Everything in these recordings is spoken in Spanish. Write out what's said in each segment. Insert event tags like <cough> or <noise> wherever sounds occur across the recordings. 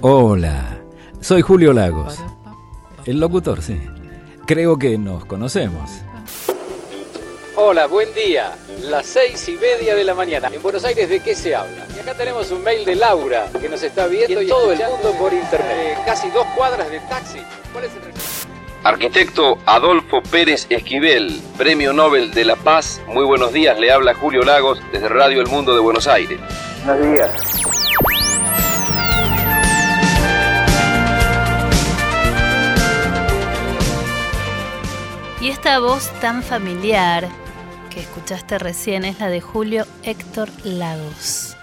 Hola, soy Julio Lagos, el locutor, sí. Creo que nos conocemos. Hola, buen día. Las seis y media de la mañana. En Buenos Aires, ¿de qué se habla? Y acá tenemos un mail de Laura, que nos está viendo y en todo el mundo por internet. casi dos cuadras de taxi. ¿Cuál es el Arquitecto Adolfo Pérez Esquivel, Premio Nobel de la Paz. Muy buenos días, le habla Julio Lagos desde Radio El Mundo de Buenos Aires. Buenos días. Y esta voz tan familiar que escuchaste recién es la de Julio Héctor Lagos,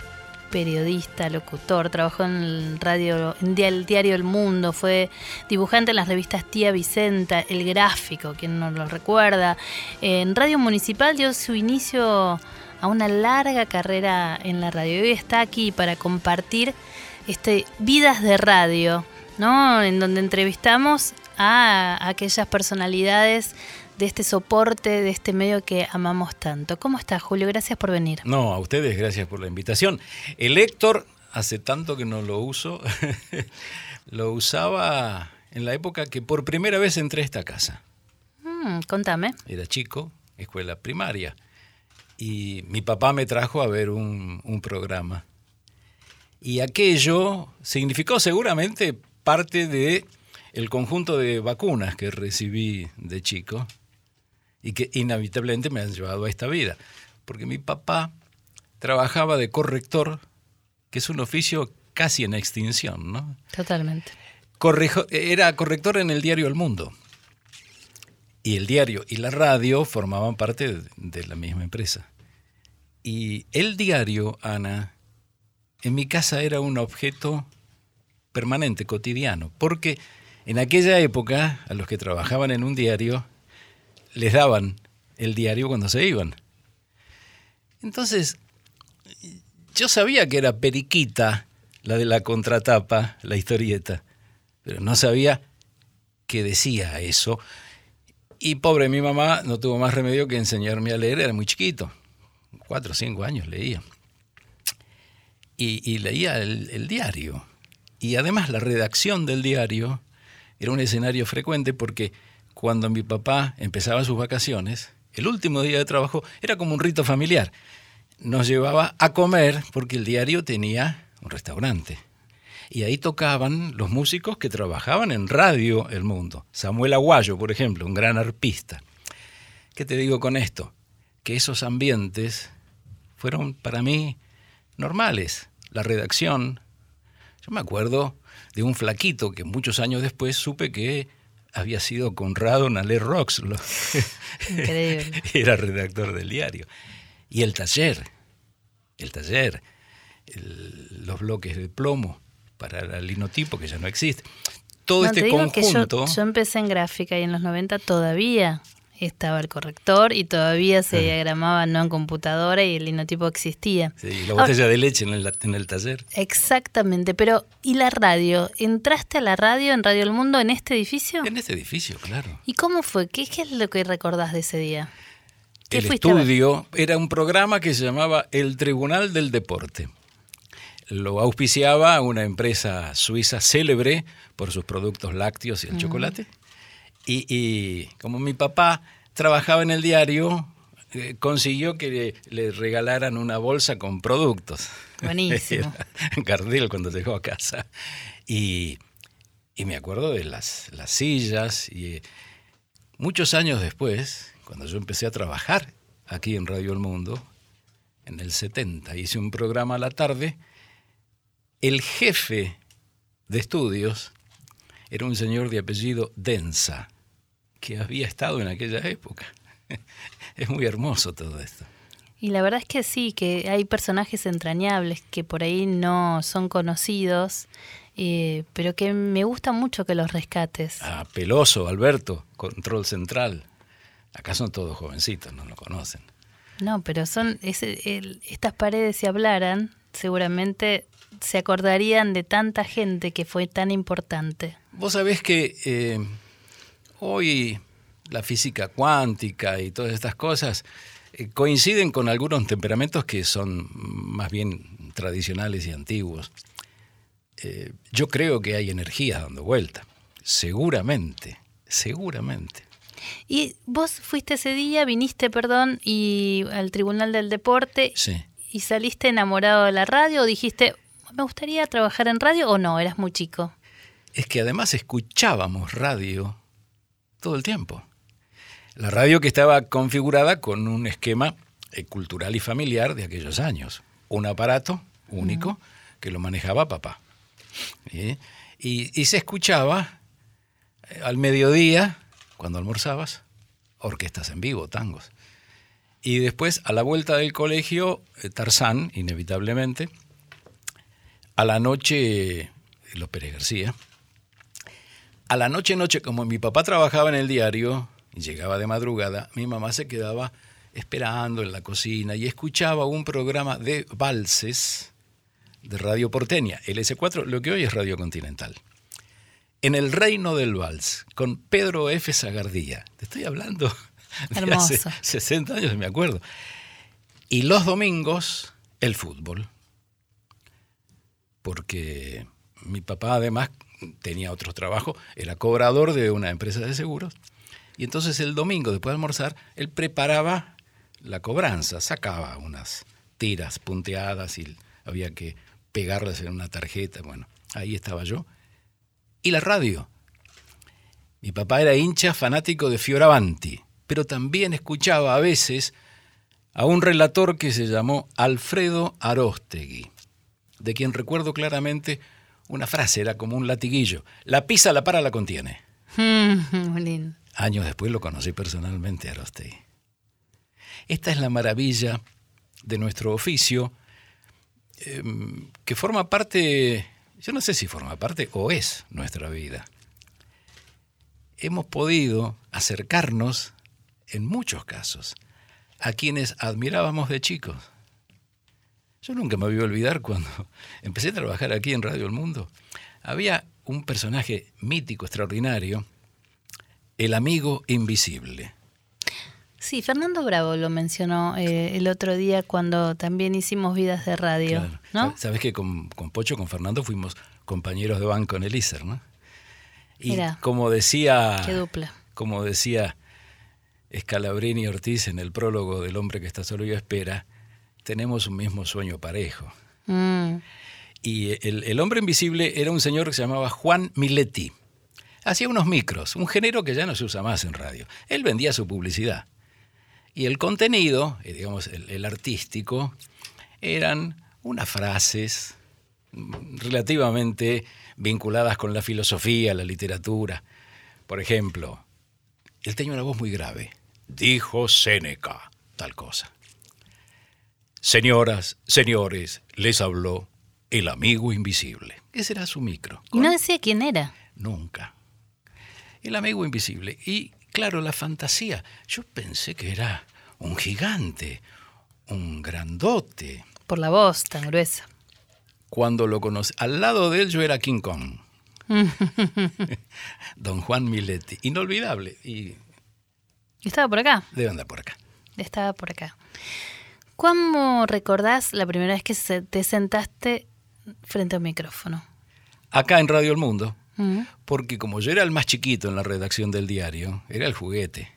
periodista, locutor, trabajó en el radio, en el diario El Mundo, fue dibujante en las revistas Tía Vicenta, El Gráfico, quien no lo recuerda. En Radio Municipal dio su inicio a una larga carrera en la radio. Y hoy está aquí para compartir este Vidas de Radio, ¿no? En donde entrevistamos a aquellas personalidades de este soporte, de este medio que amamos tanto. ¿Cómo estás, Julio? Gracias por venir. No, a ustedes gracias por la invitación. El Héctor, hace tanto que no lo uso, <laughs> lo usaba en la época que por primera vez entré a esta casa. Mm, contame. Era chico, escuela primaria. Y mi papá me trajo a ver un, un programa. Y aquello significó seguramente parte de el conjunto de vacunas que recibí de chico y que inevitablemente me han llevado a esta vida. Porque mi papá trabajaba de corrector, que es un oficio casi en extinción, ¿no? Totalmente. Correjo, era corrector en el diario El Mundo. Y el diario y la radio formaban parte de, de la misma empresa. Y el diario, Ana, en mi casa era un objeto permanente, cotidiano, porque en aquella época a los que trabajaban en un diario les daban el diario cuando se iban. Entonces, yo sabía que era Periquita, la de la contratapa, la historieta, pero no sabía que decía eso. Y pobre mi mamá no tuvo más remedio que enseñarme a leer, era muy chiquito, cuatro o cinco años leía. Y, leía el, el diario. Y además la redacción del diario era un escenario frecuente porque cuando mi papá empezaba sus vacaciones, el último día de trabajo era como un rito familiar. Nos llevaba a comer porque el diario tenía un restaurante. Y ahí tocaban los músicos que trabajaban en Radio El Mundo. Samuel Aguayo, por ejemplo, un gran arpista. ¿Qué te digo con esto? Que esos ambientes fueron para mí normales. La redacción. Yo me acuerdo de un flaquito que muchos años después supe que había sido Conrado Nalé Rox. Increíble. <laughs> Era redactor del diario. Y el taller, el taller, el- los bloques de plomo para el linotipo que ya no existe. Todo No, este te digo que yo, conjunto. yo empecé en gráfica y en los 90 todavía estaba el corrector y todavía se diagramaba no en computadora y el linotipo existía. Sí, la botella de leche en el, en el taller. Exactamente, pero ¿y la radio? ¿Entraste a la radio en Radio El Mundo en este edificio? En este edificio, claro. ¿Y cómo fue? ¿Qué, qué es lo que recordás de ese día? ¿Qué El estudio era un programa que se llamaba El Tribunal del Deporte. Lo auspiciaba una empresa suiza célebre por sus productos lácteos y el chocolate. Y, y como mi papá trabajaba en el diario, eh, consiguió que le, le regalaran una bolsa con productos. Buenísimo. <laughs> Era Gardel cuando llegó a casa. Y, y me acuerdo de las, las sillas. Y eh, muchos años después, cuando yo empecé a trabajar aquí en Radio El Mundo, en el 70, hice un programa a la tarde, el jefe de estudios era un señor de apellido Densa, que había estado en aquella época. <laughs> Es muy hermoso todo esto. Y la verdad es que sí, que hay personajes entrañables que por ahí no son conocidos, eh, pero que me gusta mucho que los rescates. Ah, Peloso, Alberto, Control Central. Acá son todos jovencitos, no lo conocen. No, pero son el- estas paredes si hablaran, seguramente se acordarían de tanta gente que fue tan importante. Vos sabés que eh, hoy la física cuántica y todas estas cosas eh, coinciden con algunos temperamentos que son más bien tradicionales y antiguos. Eh, yo creo que hay energías dando vuelta, seguramente, seguramente. Y vos fuiste ese día, viniste, perdón, y al Tribunal del Deporte Sí. y saliste enamorado de la radio o dijiste, me gustaría trabajar en radio o no, eras muy chico. Es que además escuchábamos radio todo el tiempo. La radio que estaba configurada con un esquema eh, cultural y familiar de aquellos años. Un aparato único que lo manejaba papá. ¿sí? Y, y se escuchaba eh, al mediodía, cuando almorzabas, orquestas en vivo, tangos. Y después, a la vuelta del colegio, eh, Tarzán, inevitablemente. A la noche, Pérez García. A la noche, noche, como mi papá trabajaba en el diario y llegaba de madrugada, mi mamá se quedaba esperando en la cocina y escuchaba un programa de valses de Radio Porteña, LS4, lo que hoy es Radio Continental. En el reino del vals, con Pedro F. Zagardía. Te estoy hablando de hace Hermoso. 60 años, me acuerdo. Y los domingos, el fútbol. Porque mi papá además tenía otro trabajo, era cobrador de una empresa de seguros. Y entonces el domingo, después de almorzar, él preparaba la cobranza, sacaba unas tiras punteadas y había que pegarlas en una tarjeta. Bueno, ahí estaba yo. Y la radio. Mi papá era hincha fanático de Fioravanti, pero también escuchaba a veces a un relator que se llamó Alfredo Aróstegui, de quien recuerdo claramente una frase, era como un latiguillo. La pisa, la para, la contiene. Muy lindo. Años después lo conocí personalmente a Arostegui. Esta es la maravilla de nuestro oficio, eh, que forma parte, yo no sé si forma parte o es nuestra vida. Hemos podido acercarnos, en muchos casos, a quienes admirábamos de chicos. Yo nunca me voy a olvidar cuando <laughs> empecé a trabajar aquí en Radio El Mundo. Había un personaje mítico, extraordinario, el amigo invisible. Sí, Fernando Bravo lo mencionó eh, el otro día cuando también hicimos vidas de radio, Claro. ¿no? Sa- Sabes que con, con Pocho, con Fernando, fuimos compañeros de banco en el ISER, ¿no? Y Mirá. como decía, Qué dupla. como decía Scalabrini Ortiz en el prólogo del hombre que está solo y espera, tenemos un mismo sueño parejo. Mm. Y el, el hombre invisible era un señor que se llamaba Juan Miletti. Hacía unos micros, un género que ya no se usa más en radio. Él vendía su publicidad. Y el contenido, eh, digamos, el, el artístico, eran unas frases relativamente vinculadas con la filosofía, la literatura. Por ejemplo, él tenía una voz muy grave. Dijo Séneca, tal cosa. Señoras, señores, les habló el amigo invisible. Ese era su micro. Y no decía quién era. Nunca. El amigo invisible. Y claro, la fantasía. Yo pensé que era un gigante, un grandote. Por la voz tan gruesa. Cuando lo conocí, al lado de él yo era King Kong. <laughs> Don Juan Miletti. Inolvidable. Y Estaba por acá. debe andar por acá. Estaba por acá. ¿Cómo recordás la primera vez que se- te sentaste frente a un micrófono? Acá en Radio El Mundo. Mm. Porque como yo era el más chiquito en la redacción del diario, era el juguete.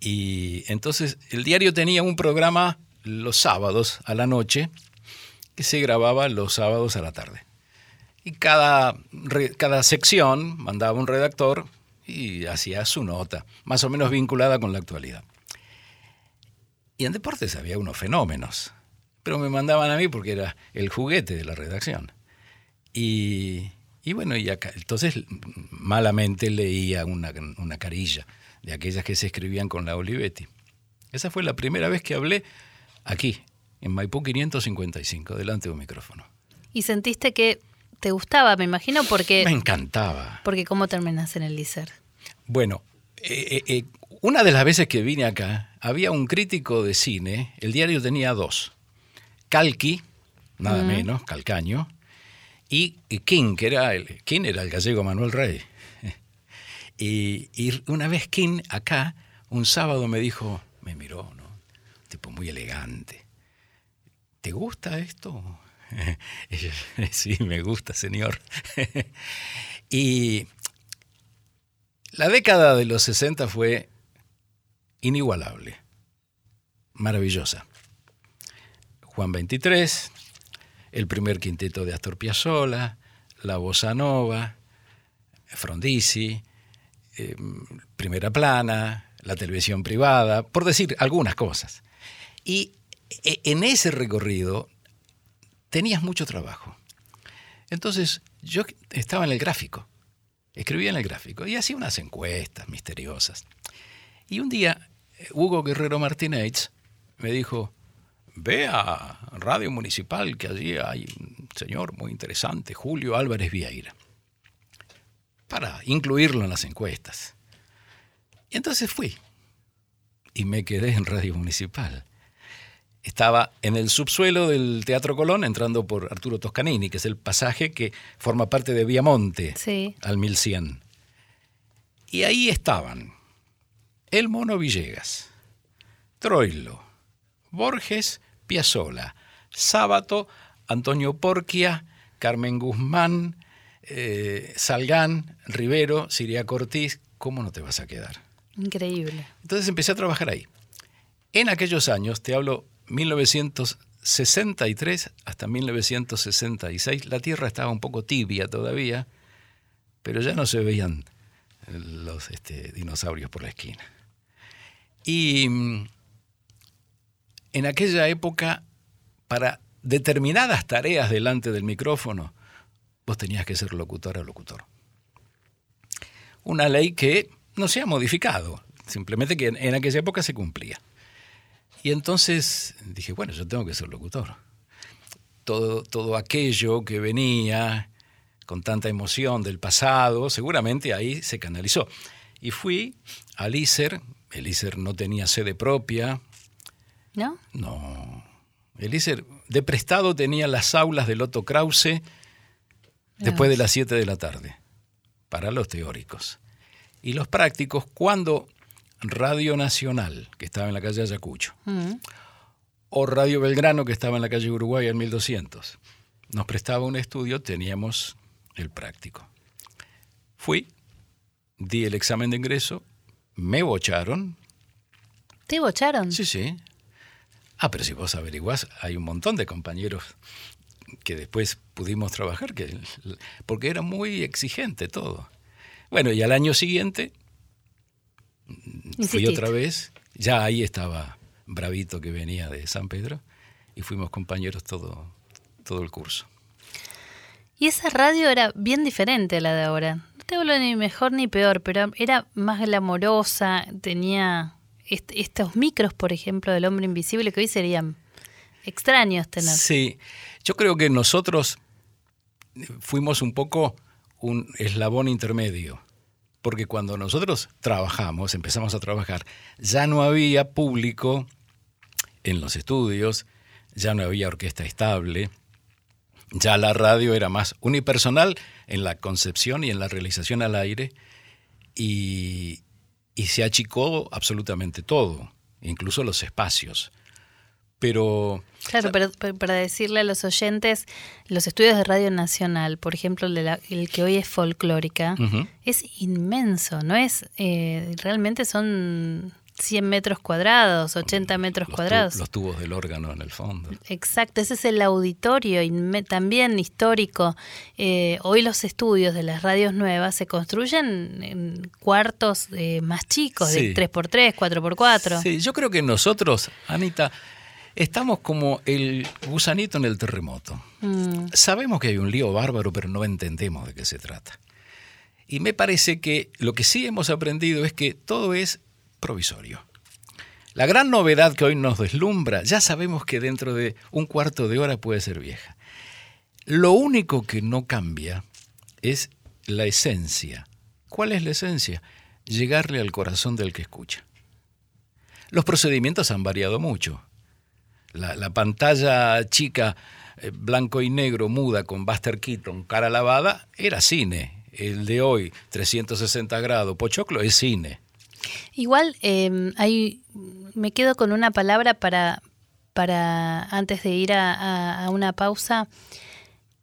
Y entonces el diario tenía un programa los sábados a la noche que se grababa los sábados a la tarde. Y cada, cada sección mandaba un redactor y hacía su nota, más o menos vinculada con la actualidad. Y en deportes había unos fenómenos, pero me mandaban a mí porque era el juguete de la redacción. Y, y bueno, y acá, entonces malamente leía una, una carilla de aquellas que se escribían con la Olivetti. Esa fue la primera vez que hablé aquí, en Maipú 555, delante de un micrófono. Y sentiste que te gustaba, me imagino, porque... Me encantaba. Porque ¿cómo terminas en el LICER? Bueno, eh, eh, eh, una de las veces que vine acá, había un crítico de cine, el diario tenía dos. Calqui, nada menos, Calcaño, y, King, que era el, King era el gallego Manuel Rey. <laughs> Y, y una vez King acá, un sábado me dijo, me miró, ¿no? Tipo muy elegante. ¿Te gusta esto? <laughs> Y yo, <laughs> sí, me gusta, señor. y la década de los 60 fue inigualable, maravillosa. Juan 23, el primer quinteto de Astor Piazzolla, la bossa nova, Frondizi, eh, primera plana, la televisión privada, por decir algunas cosas. Y e- en ese recorrido tenías mucho trabajo. Entonces yo estaba en el gráfico, escribía en el gráfico y hacía unas encuestas misteriosas. Y un día Hugo Guerrero Martínez me dijo, ve a Radio Municipal, que allí hay un señor muy interesante, Julio Álvarez Vieira, para incluirlo en las encuestas. Y entonces fui y me quedé en Radio Municipal. Estaba en el subsuelo del Teatro Colón, entrando por Arturo Toscanini, que es el pasaje que forma parte de Viamonte Sí. al 1100. Y ahí estaban el Mono Villegas, Troilo, Borges, Piazzola, Sábato, Antonio Porquia, Carmen Guzmán, eh, Salgán, Rivero, Siria Cortiz. ¿Cómo no te vas a quedar? Increíble. Entonces empecé a trabajar ahí. En aquellos años, te hablo 1963 hasta 1966, la Tierra estaba un poco tibia todavía, pero ya no se veían los este, dinosaurios por la esquina. Y mm, en aquella época, para determinadas tareas delante del micrófono, vos tenías que ser locutor o locutor. Una ley que no se ha modificado, simplemente que en- aquella época se cumplía. Y entonces dije, bueno, yo tengo que ser locutor. Todo, todo aquello que venía con tanta emoción del pasado, seguramente ahí se canalizó. Y fui al ISER, el ISER no tenía sede propia, ¿No? no. El ISER de prestado tenía las aulas del Otto Krause después de las 7 de la tarde, para los teóricos. Y los prácticos, cuando Radio Nacional, que estaba en la calle Ayacucho, Mm. o Radio Belgrano, que estaba en la calle Uruguay en 1200, nos prestaba un estudio, teníamos el práctico. Fui, di el examen de ingreso, me bocharon, ¿Te bocharon? Sí, sí. Ah, pero si vos averiguás, hay un montón de compañeros que después pudimos trabajar, que, porque era muy exigente todo. Bueno, y al año siguiente fui Insististe. otra vez, ya ahí estaba Bravito que venía de San Pedro, y fuimos compañeros todo, todo el curso. Y esa radio era bien diferente a la de ahora. No te hablo ni mejor ni peor, pero era más glamorosa, tenía est- estos micros, por ejemplo, del hombre invisible que hoy serían extraños tener. Sí, yo creo que nosotros fuimos un poco un eslabón intermedio, porque cuando nosotros trabajamos, empezamos a trabajar, ya no había público en los estudios, ya no había orquesta estable, ya la radio era más unipersonal en la concepción y en la realización al aire, y, y se achicó absolutamente todo, incluso los espacios. Pero Claro, pero, pero para decirle a los oyentes, los estudios de Radio Nacional, por ejemplo, el, de la- el que hoy es folclórica, es inmenso, ¿no es? Eh, realmente son 100 metros cuadrados, 80 metros los, tu- cuadrados. los tubos del órgano en el fondo. Exacto, ese es el auditorio también histórico. Eh, hoy los estudios de las radios nuevas se construyen en cuartos eh, más chicos, Sí. de 3x3, 4x4. Sí, yo creo que nosotros, Anita, estamos como el gusanito en el terremoto. Mm, Sabemos que hay un lío bárbaro, pero no entendemos de qué se trata. Y me parece que lo que sí hemos aprendido es que todo es provisorio. La gran novedad que hoy nos deslumbra, ya sabemos que dentro de un cuarto de hora puede ser vieja. Lo único que no cambia es la esencia. ¿Cuál es la esencia? Llegarle al corazón del que escucha. Los procedimientos han variado mucho. La, la pantalla chica, eh, blanco y negro, muda, con Buster Keaton, cara lavada, era cine. El de hoy, 360 grados, pochoclo, es cine. Igual eh, hay, me quedo con una palabra para, para antes de ir a, a- a una pausa,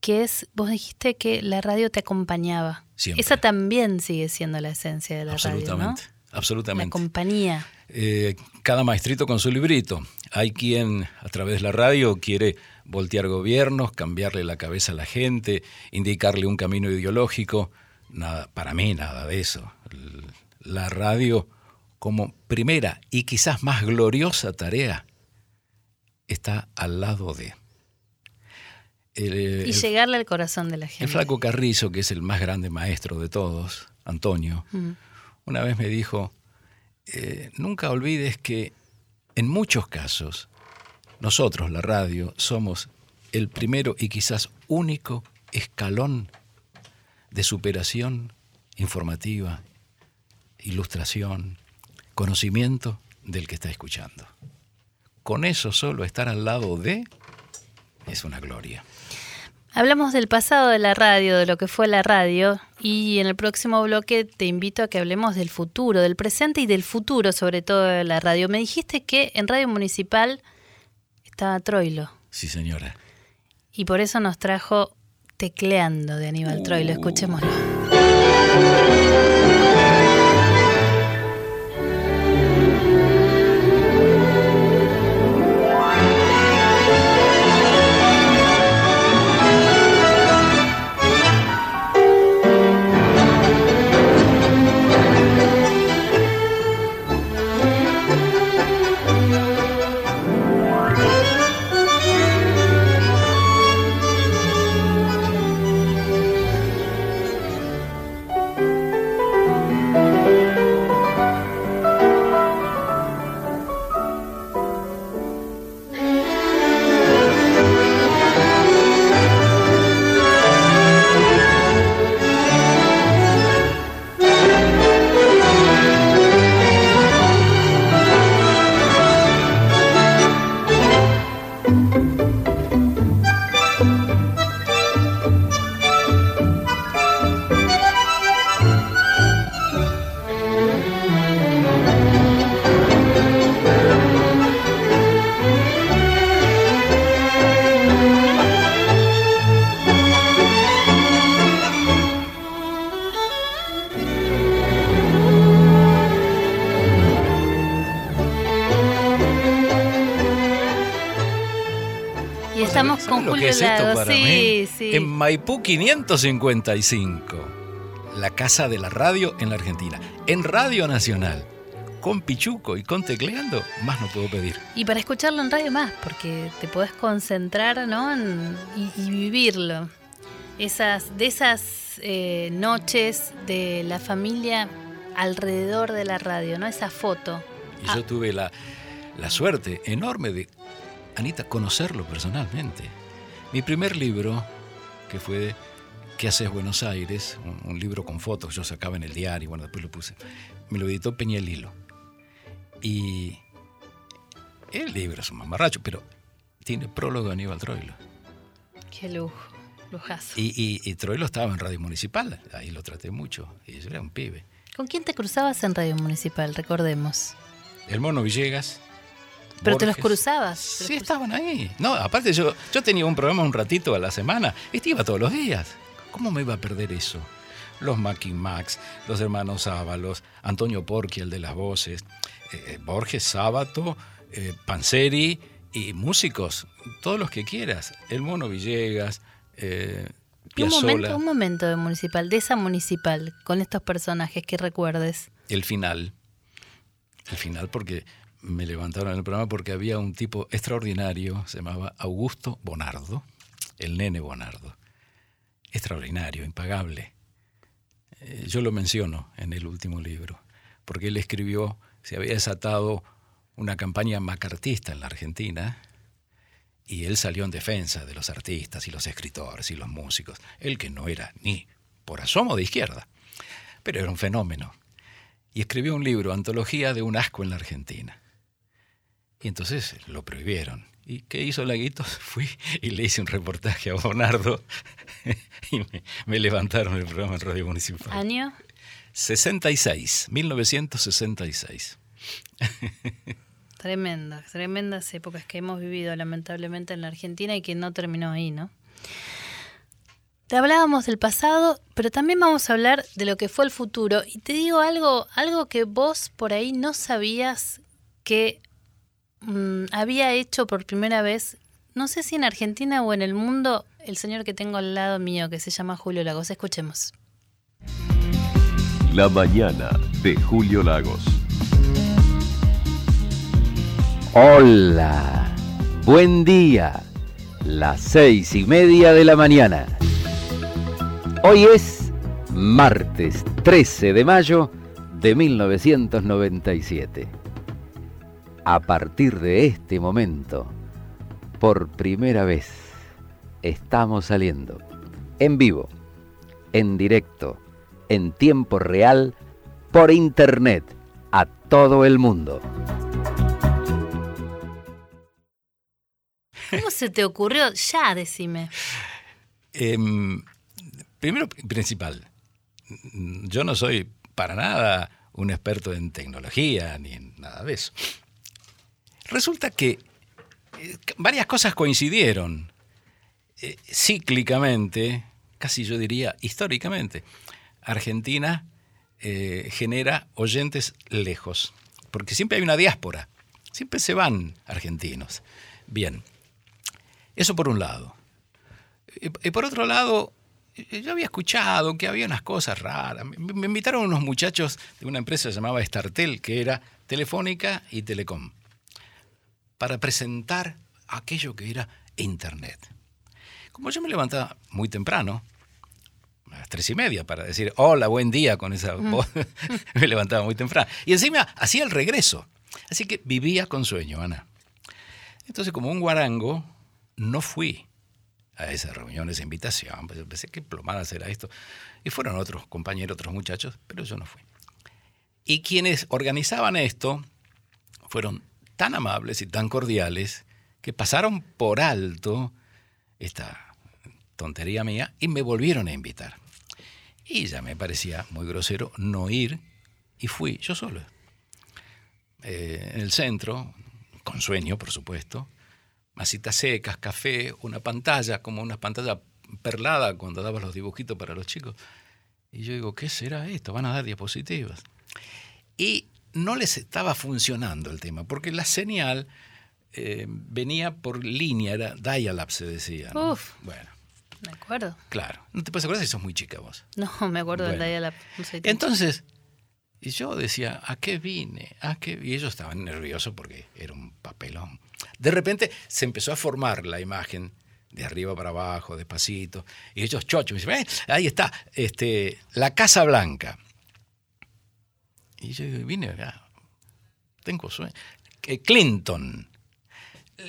que es, vos dijiste que la radio te acompañaba. Siempre. Esa también sigue siendo la esencia de la radio, ¿no? absolutamente, La compañía. Eh, cada maestrito con su librito. Hay quien a través de la radio quiere voltear gobiernos, cambiarle la cabeza a la gente, indicarle un camino ideológico. Nada, para mí nada de eso. La radio como primera y quizás más gloriosa tarea está al lado de. El, eh, Y llegarle al corazón de la gente. el flaco Carrizo, que es el más grande maestro de todos, Antonio, Mm. una vez me dijo, eh, nunca olvides que en muchos casos nosotros, la radio, somos el primero y quizás único escalón de superación informativa, ilustración, conocimiento del que está escuchando. Con eso solo estar al lado de es una gloria. Hablamos del pasado de la radio, de lo que fue la radio, y en el próximo bloque te invito a que hablemos del futuro, del presente y del futuro, sobre todo de la radio. Me dijiste que en Radio Municipal estaba Troilo, Sí, señora. y por eso nos trajo Tecleando de Aníbal Troilo. Escuchémoslo. Lo que es esto para Sí, mí? sí. En Maipú 555, la casa de la radio en la Argentina. En Radio Nacional, con Pichuco y con Tecleando, más no puedo pedir. Y para escucharlo en radio más, porque te podés concentrar ¿no? En- y, y vivirlo. Esas, de esas eh, noches de la familia alrededor de la radio, ¿no? Esa foto. Y Ah. yo tuve la, la suerte enorme de, Anita, conocerlo personalmente. Mi primer libro, que fue ¿Qué haces Buenos Aires? Un, un libro con fotos, yo sacaba en el diario, bueno, después lo puse. Me lo editó Peñalilo. Y el libro es un mamarracho, pero tiene prólogo de Aníbal Troilo. Qué lujo, lujazo. Y, y, y Troilo estaba en Radio Municipal, ahí lo traté mucho, y yo era un pibe. ¿Con quién te cruzabas en Radio Municipal? Recordemos. El Mono Villegas. Pero te los cruzabas. te Sí, los estaban ahí. No, aparte yo, yo tenía un programa un ratito a la semana. Este iba todos los días. ¿Cómo me iba a perder eso? Los Mackin Max, los hermanos Ábalos, Antonio Porqui, el de las voces, eh, eh, Borges Sábato, eh, Panseri y músicos, todos los que quieras. El Mono Villegas, eh, Un momento, un momento de municipal, de esa municipal, con estos personajes que recuerdes. el final. El final porque me levantaron en el programa porque había un tipo extraordinario, se llamaba Augusto Bonardo, el nene Bonardo. Extraordinario, impagable. Eh, yo lo menciono en el último libro, porque él escribió, se había desatado una campaña macartista en la Argentina y él salió en defensa de los artistas y los escritores y los músicos. Él que no era ni por asomo de izquierda, pero era un fenómeno. Y escribió un libro, Antología de un asco en la Argentina. Y entonces lo prohibieron. ¿Y qué hizo Laguito? <laughs> Fui y le hice un reportaje a Bonardo <laughs> y me, me levantaron el programa en Radio Municipal. ¿Año? 66, 1966. Tremendas, tremendas épocas que hemos vivido lamentablemente en la Argentina y que no terminó ahí, ¿no? Te hablábamos del pasado, pero también vamos a hablar de lo que fue el futuro. Y te digo algo, algo que vos por ahí no sabías que mm, había hecho por primera vez, no sé si en Argentina o en el mundo, el señor que tengo al lado mío, que se llama Julio Lagos. Escuchemos. La mañana de Julio Lagos. Hola, buen día, las seis y media de la mañana. Hoy es martes 13 de mayo de 1997. A partir de este momento, por primera vez, estamos saliendo en vivo, en directo, en tiempo real, por internet, a todo el mundo. ¿Cómo se te ocurrió? Ya, decime. Em, primero, principal, yo no soy para nada un experto en tecnología ni en nada de eso. Resulta que eh, varias cosas coincidieron eh, cíclicamente, casi yo diría históricamente. Argentina eh, genera oyentes lejos, porque siempre hay una diáspora, siempre se van argentinos. Bien, eso por un lado. Y, por otro lado, yo había escuchado que había unas cosas raras. Me, me invitaron unos muchachos de una empresa llamada Startel, que era Telefónica y Telecom, para presentar aquello que era Internet. Como yo me levantaba muy temprano, a las tres y media, para decir hola, buen día con esa voz, <laughs> me levantaba muy temprano. Y encima hacía el regreso. Así que vivía con sueño, Ana. Entonces, como un guarango, no fui a esa reunión, esa invitación. Pues pensé que plomada será esto. Y fueron otros compañeros, otros muchachos, pero yo no fui. Y quienes organizaban esto fueron tan amables y tan cordiales que pasaron por alto esta tontería mía y me volvieron a invitar. Y ya me parecía muy grosero no ir y fui yo solo. Eh, en el centro, con sueño, por supuesto, masitas secas, café, una pantalla, como una pantalla perlada cuando dabas los dibujitos para los chicos. Y yo digo, ¿qué será esto? Van a dar diapositivas. Y no les estaba funcionando el tema, porque la señal eh, venía por línea, era dial-up se decía. ¿no? Uf. Bueno, Me acuerdo. claro. ¿No te puedes acordar si sos muy chica vos? No, me acuerdo Bueno. del dial-up. No Entonces, y yo decía, ¿a qué vine? ¿A qué? Y ellos estaban nerviosos porque era un papelón. De repente se empezó a formar la imagen de arriba para abajo, despacito. Y ellos chochos, me dicen, "Eh, ahí está, este, la Casa Blanca. Y yo vine acá, tengo sueño. Que Clinton,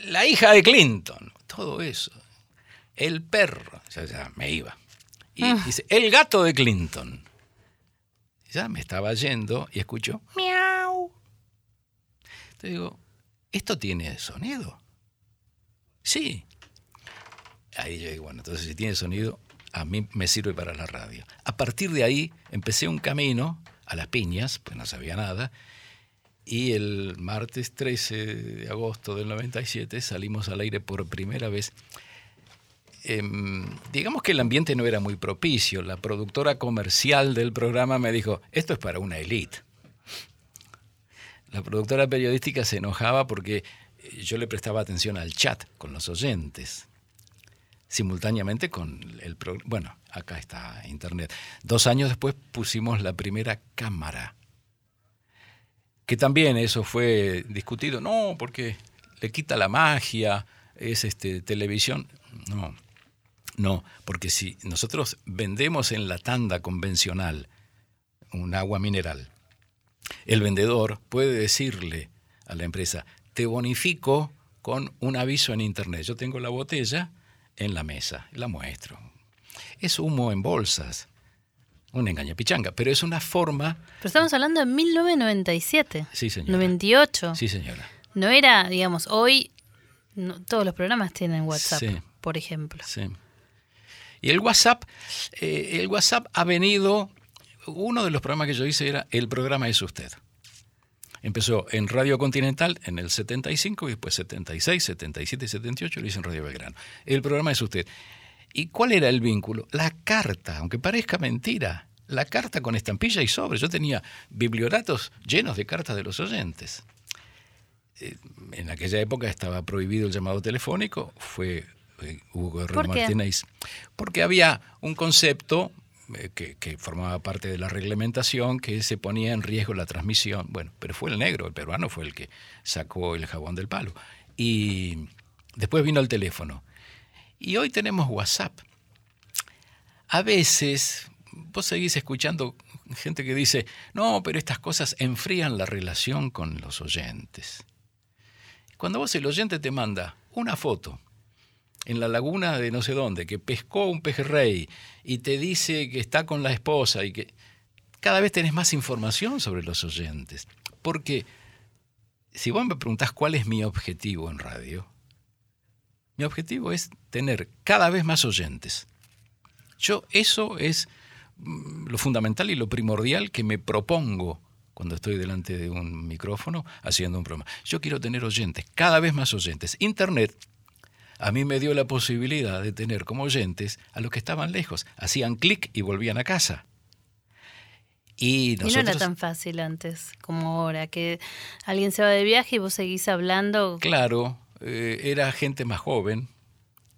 la hija de Clinton, todo eso. El perro, ya, ya me iba. Y dice, el gato de Clinton. Ya me estaba yendo y escucho miau. Te digo, ¿esto tiene sonido? Sí. Ahí yo digo, bueno, entonces si tiene sonido, a mí me sirve para la radio. A partir de ahí empecé un camino a las piñas, pues no sabía nada, y el martes 13 de agosto del 97 salimos al aire por primera vez. Em, digamos que el ambiente no era muy propicio. La productora comercial del programa me dijo, esto es para una élite. La productora periodística se enojaba porque yo le prestaba atención al chat con los oyentes, simultáneamente con el programa. Bueno, acá está Internet. Dos años después pusimos la primera cámara, que también eso fue discutido. No, porque le quita la magia, es este, televisión. No, no, porque si nosotros vendemos en la tanda convencional un agua mineral, el vendedor puede decirle a la empresa, te bonifico con un aviso en internet. Yo tengo la botella en la mesa, la muestro. Es humo en bolsas, una engaña pichanga, pero es una forma... Pero estamos hablando de 1997. Sí, señora. 98. Sí, señora. No era, digamos, hoy no- todos los programas tienen WhatsApp, Sí. por ejemplo. Sí. Y el WhatsApp, eh, el WhatsApp ha venido, uno de los programas que yo hice era El programa es usted. Empezó en Radio Continental en el 75 y después 76, 77 y 78 lo hice en Radio Belgrano. El programa es usted. ¿Y cuál era el vínculo? La carta, aunque parezca mentira, la carta con estampilla y sobre. Yo tenía biblioratos llenos de cartas de los oyentes en aquella época estaba prohibido el llamado telefónico, fue eh, Hugo Herrera ¿Por? Martínez, porque había un concepto eh, que, que formaba parte de la reglamentación que se ponía en riesgo la transmisión. Bueno, pero fue el negro, el peruano fue el que sacó el jabón del palo. Y después vino el teléfono. Y hoy tenemos WhatsApp. A veces vos seguís escuchando gente que dice, no, pero estas cosas enfrían la relación con los oyentes. Cuando vos el oyente te manda una foto en la laguna de no sé dónde, que pescó un pejerrey y te dice que está con la esposa y que cada vez tenés más información sobre los oyentes. Porque si vos me preguntás cuál es mi objetivo en radio, mi objetivo es tener cada vez más oyentes. Yo eso es mm, lo fundamental y lo primordial que me propongo cuando estoy delante de un micrófono haciendo un programa. Yo quiero tener oyentes, cada vez más oyentes. Internet a mí me dio la posibilidad de tener como oyentes a los que estaban lejos. Hacían clic y volvían a casa. Y Y no nosotros, era tan fácil antes como ahora, que alguien se va de viaje y vos seguís hablando. claro, eh, era gente más joven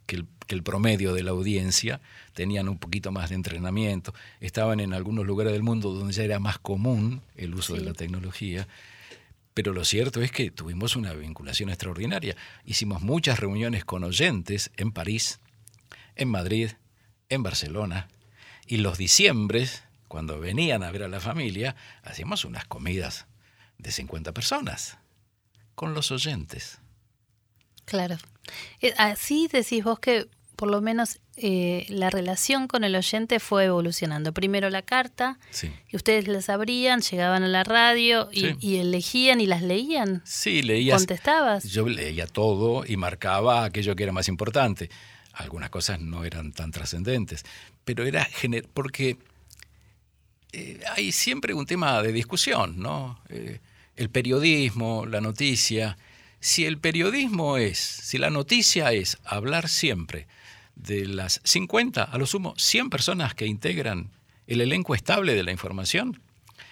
que el, que el promedio de la audiencia, tenían un poquito más de entrenamiento, estaban en algunos lugares del mundo donde ya era más común el uso de la tecnología. Pero lo cierto es que tuvimos una vinculación extraordinaria. Hicimos muchas reuniones con oyentes en París, en Madrid, en Barcelona. Y los diciembres, cuando venían a ver a la familia, hacíamos unas comidas de 50 personas con los oyentes. Claro. Eh, Así decís vos que por lo menos eh, la relación con el oyente fue evolucionando. Primero la carta, Sí. y ustedes las abrían, llegaban a la radio y, Sí. y elegían y las leían. Sí, leías. ¿Contestabas? Yo leía todo y marcaba aquello que era más importante. Algunas cosas no eran tan trascendentes, pero era gener- porque eh, hay siempre un tema de discusión, ¿no? Eh, el periodismo, la noticia. Si el periodismo es, si la noticia es hablar siempre de las 50, a lo sumo 100 personas que integran el elenco estable de la información,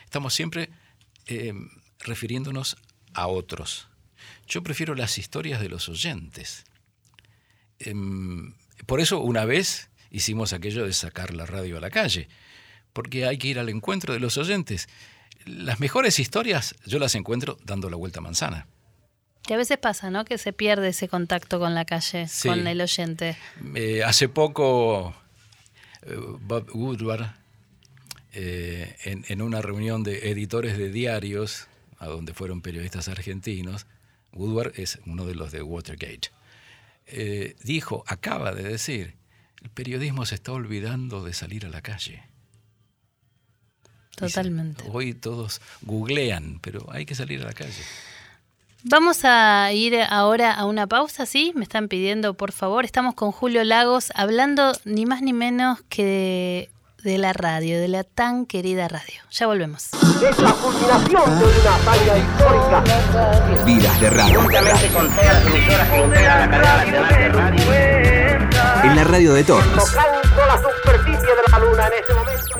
estamos siempre eh, refiriéndonos a otros. Yo prefiero las historias de los oyentes. Em, por eso una vez hicimos aquello de sacar la radio a la calle, porque hay que ir al encuentro de los oyentes. Las mejores historias yo las encuentro dando la vuelta a manzana. Que a veces pasa, ¿no? Que se pierde ese contacto con la calle, Sí. con el oyente. Eh, hace poco eh, Bob Woodward, eh, en, en una reunión de editores de diarios, a donde fueron periodistas argentinos, Woodward es uno de los de Watergate, eh, dijo, acaba de decir, el periodismo se está olvidando de salir a la calle. Totalmente. Hoy todos googlean, pero hay que salir a la calle. Vamos a ir ahora a una pausa, ¿sí? Me están pidiendo, por favor. Estamos con Julio Lagos hablando ni más ni menos que de, de la radio, de la tan querida radio. Ya volvemos. Es la culminación de una hazaña histórica. Vidas de radio. En la radio de todos. Tocando la superficie de la luna en ese momento.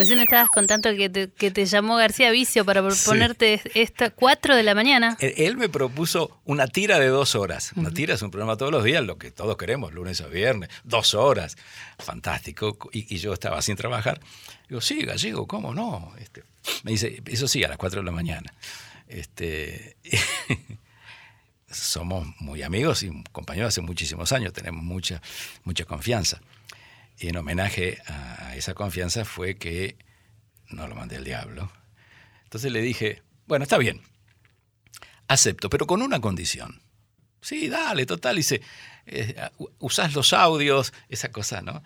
Recién estabas contando que te, que te llamó García Vicio para Sí. ponerte esta 4 de la mañana. Él- Él me propuso una tira de dos horas. Una tira es un programa todos los días, lo que todos queremos, lunes a viernes, dos horas. Fantástico. Y, y yo estaba sin trabajar. Digo, sí, gallego, ¿cómo no? Este, me dice, eso sí, a las 4 de la mañana. Este, <laughs> somos muy amigos y compañeros hace muchísimos años, tenemos mucha, mucha confianza. Y en homenaje a esa confianza fue que no lo mandé al diablo. Entonces le dije, bueno, está bien, acepto, pero con una condición. Sí, dale, total. Dice, eh, usás los audios, esa cosa, ¿no?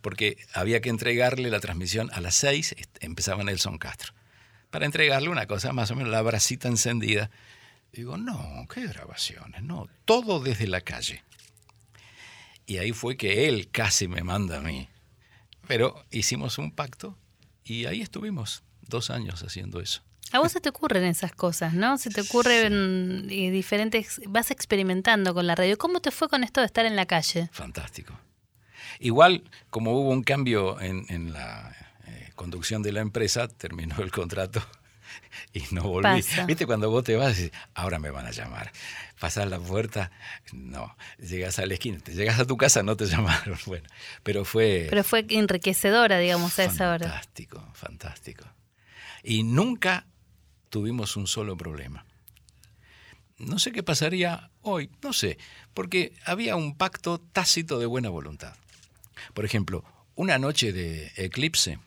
Porque había que entregarle la transmisión a las seis, empezaba Nelson Castro. Para entregarle una cosa, más o menos la bracita encendida. Digo, no, ¿qué grabaciones? No, todo desde la calle. Y ahí fue que él casi me manda a mí. Pero hicimos un pacto y ahí estuvimos dos años haciendo eso. A vos se te ocurren esas cosas, ¿no? Se te ocurren eh, diferentes, vas experimentando con la radio. ¿Cómo te fue con esto de estar en la calle? Fantástico. Igual, como hubo un cambio en, en la eh, conducción de la empresa, terminó el contrato <laughs> y no volví. Pasa. ¿Viste cuando vos te vas y dices, ahora me van a llamar? Pasás la puerta, no. Llegas a la esquina, te llegas a tu casa, no te <laughs> llamaron. Bueno, pero fue Pero fue enriquecedora, digamos, a esa hora. fantástico, fantástico. Y nunca tuvimos un solo problema. No sé qué pasaría hoy, no sé, porque había un pacto tácito de buena voluntad. Por ejemplo, una noche de eclipse,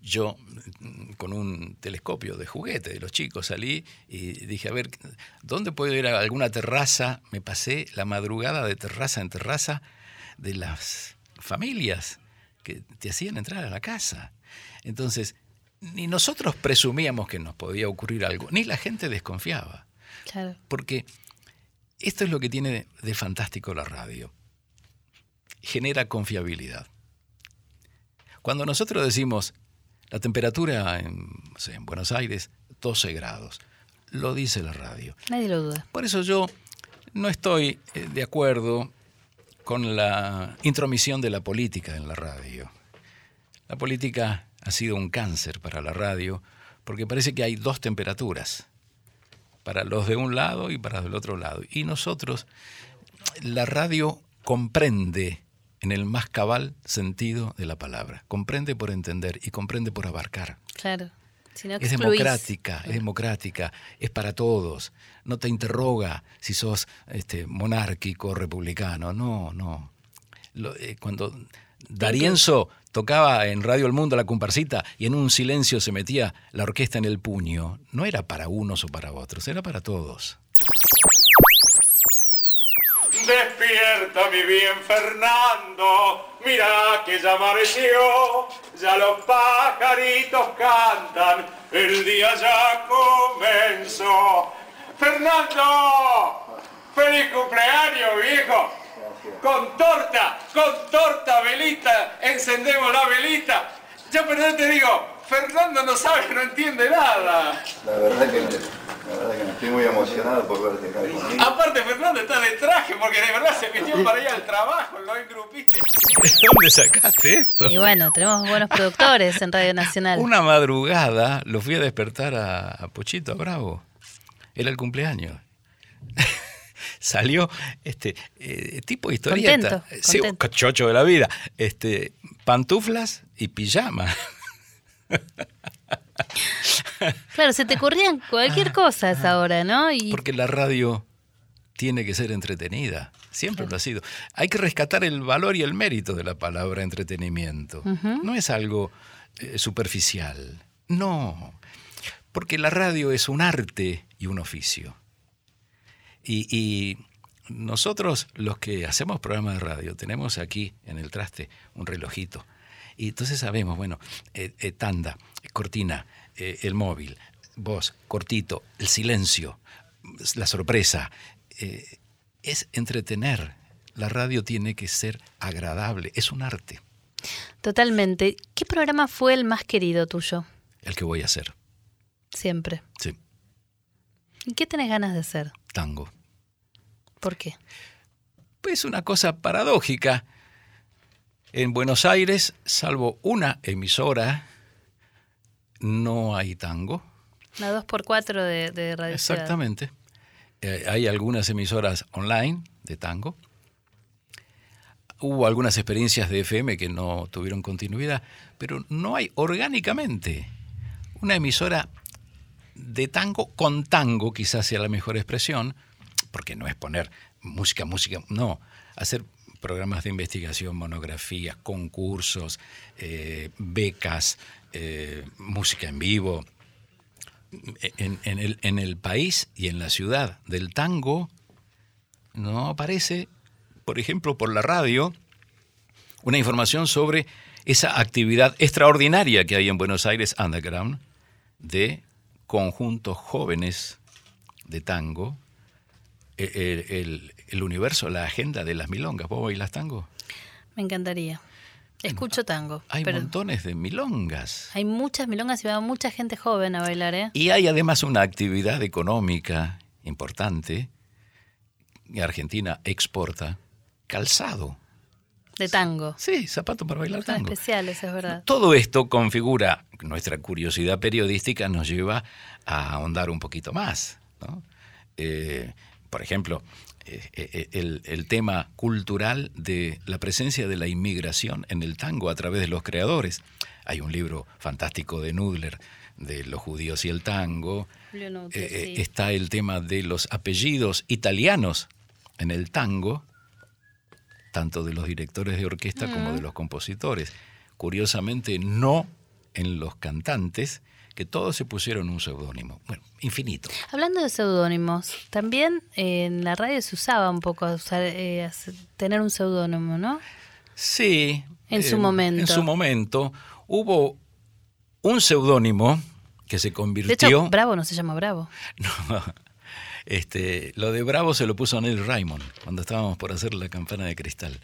yo mm, con un telescopio de juguete de los chicos salí y dije, a ver, ¿dónde puedo ir a alguna terraza? Me pasé la madrugada de terraza en terraza de las familias que te hacían entrar a la casa. Entonces, ni nosotros presumíamos que nos podía ocurrir algo, ni la gente desconfiaba. Claro. Porque esto es lo que tiene de, de fantástico la radio. Genera confiabilidad. Cuando nosotros decimos la temperatura en, no sé, en Buenos Aires, 12 grados, lo dice la radio. Nadie lo duda. Por eso yo no estoy eh, de acuerdo con la intromisión de la política en la radio. La política ha sido un cáncer para la radio porque parece que hay dos temperaturas, para los de un lado y para los del otro lado. Y nosotros, la radio comprende en el más cabal sentido de la palabra, comprende por entender y comprende por abarcar. Claro. Si no Es democrática, es democrática, es para todos. No te interroga si sos este, monárquico, republicano. No, no. Lo- eh, cuando Darienzo tocaba en Radio El Mundo la comparsita y en un silencio se metía la orquesta en el puño, no era para unos o para otros, era para todos. Despierta, mi bien Fernando, mira que ya amaneció, ya los pajaritos cantan, el día ya comenzó. Fernando, feliz cumpleaños, viejo. Con torta, con torta, velita, encendemos la velita. Yo pero te digo, Fernando no sabe, no entiende nada. La verdad que, la verdad que me estoy muy emocionado por verte acá conmigo. Aparte Fernando está de traje porque de verdad se metió para ir al trabajo, lo engrupiste. ¿De dónde sacaste esto? Y bueno, tenemos buenos productores en Radio Nacional. Una madrugada lo fui a despertar a, a Pochito, a Bravo. Era el cumpleaños. <laughs> Salió este eh, tipo historieta. Contento, Sí, contento. cachocho de la vida. Este, pantuflas y pijama. Claro, se te ocurrían cualquier cosa a esa hora, ¿no? Y Porque la radio tiene que ser entretenida. Siempre lo ha sido. Hay que rescatar el valor y el mérito de la palabra entretenimiento. No es algo eh, superficial. No. Porque la radio es un arte y un oficio. Y, y nosotros, los que hacemos programas de radio, tenemos aquí en el traste un relojito. Y entonces sabemos, bueno, eh, eh, tanda, cortina, eh, el móvil, voz, cortito, el silencio, la sorpresa. es entretener. La radio tiene que ser agradable, es un arte, totalmente. ¿Qué programa fue el más querido tuyo? el que voy a hacer. Siempre. Sí, ¿Y qué tenés ganas de hacer? tango. ¿Por qué? Pues una cosa paradójica. En Buenos Aires, salvo una emisora, no hay tango. Una 2x4 de, de Radio. Exactamente. Eh, hay algunas emisoras online de tango. Hubo algunas experiencias de FM que no tuvieron continuidad, pero no hay orgánicamente una emisora de tango con tango, quizás sea la mejor expresión, porque no es poner música, música, no, hacer programas de investigación, monografías, concursos, eh, becas, eh, música en vivo. En, el, país y en la ciudad del tango no aparece, por ejemplo, por la radio, una información sobre esa actividad extraordinaria que hay en Buenos Aires Underground de conjuntos jóvenes de tango, el, el- el universo, la agenda de las milongas. ¿Vos bailas tango? Me encantaría. Escucho tango. Hay pero montones de milongas. hay muchas milongas y va mucha gente joven a bailar, ¿eh? Y hay además una actividad económica importante. Argentina exporta calzado. De tango. Sí, zapatos para bailar Son tango. especiales, es verdad. Todo esto configura nuestra curiosidad periodística, nos lleva a ahondar un poquito más. ¿no? Eh, por ejemplo, el, el tema cultural de la presencia de la inmigración en el tango a través de los creadores. Hay un libro fantástico de Nudler de los judíos y el tango. Eh, eh, sí. Está el tema de los apellidos italianos en el tango, tanto de los directores de orquesta como de los compositores. Curiosamente, no en los cantantes, que todos se pusieron un seudónimo. Bueno, infinito. Hablando de seudónimos, también eh, en la radio se usaba un poco usar, eh, tener un seudónimo, ¿no? Sí. En su eh, momento. En su momento hubo un seudónimo que se De convirtió. hecho, Bravo no se llama Bravo. <laughs> No, este, lo de Bravo se lo puso Neil Raymond cuando estábamos por hacer la campana de cristal.